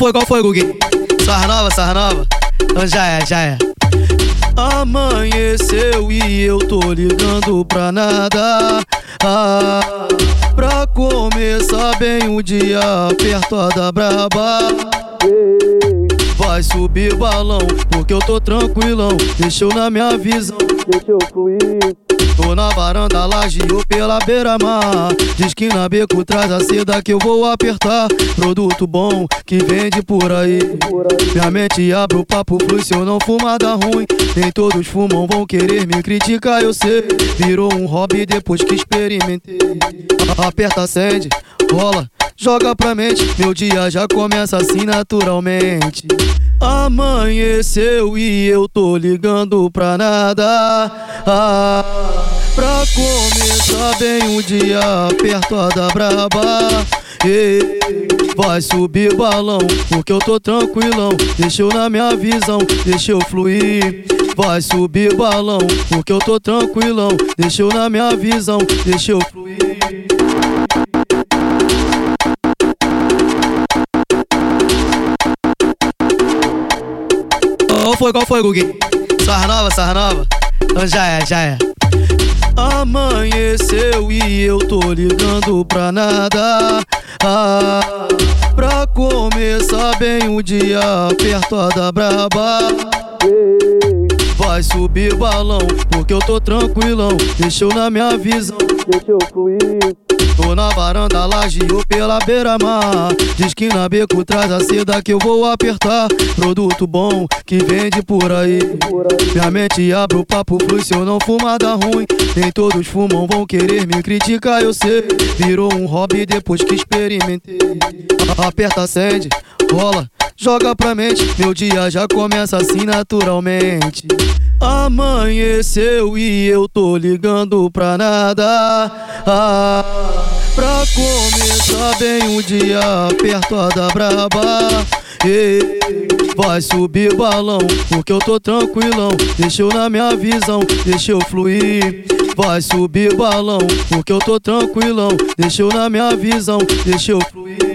foi, qual foi, Gugu? Sarra nova, sarra nova? Então já é, já é. Amanheceu e eu tô ligando pra nada. Ah, pra começar bem o dia, apertada braba. Vai subir balão, porque eu tô tranquilão. Deixa eu na minha visão, deixa eu fluir. Tô na varanda, laje ou pela beira-mar. Diz que na beco traz a seda que eu vou apertar. Produto bom que vende por aí. Minha mente abre o papo flui se eu não fumar dá ruim. Nem todos fumam, vão querer me criticar, eu sei. Virou um hobby depois que experimentei. Aperta, acende, rola, joga pra mente. Meu dia já começa assim naturalmente. Amanheceu e eu tô ligando pra nada. Ah, pra começar bem o dia, apertada braba. Ei, vai subir balão, porque eu tô tranquilão. Deixa eu na minha visão, deixa eu fluir. Vai subir balão, porque eu tô tranquilão. Deixa eu na minha visão, deixa eu fluir. Qual foi, qual foi, Gugu? Sarra nova, sarra nova? Então já é, já é. Amanheceu e eu tô ligando pra nada. Ah, pra começar bem o dia, apertada braba. Vai subir balão, porque eu tô tranquilão. Deixa eu na minha visão, deixa eu fluir. Tô na varanda, laje ou pela beira-mar. Diz que na beco traz a seda que eu vou apertar. Produto bom que vende por aí. Minha mente abre o papo flui se eu não fumar dá ruim. Nem todos fumam, vão querer me criticar, eu sei. Virou um hobby depois que experimentei. Aperta, acende, rola, joga pra mente. Meu dia já começa assim naturalmente. Amanheceu e eu tô ligando pra nada. Ah, pra começar bem o dia, apertada braba. Vai subir balão, porque eu tô tranquilão. Deixa eu na minha visão, deixa eu fluir. Vai subir balão, porque eu tô tranquilão. Deixa eu na minha visão, deixa eu fluir.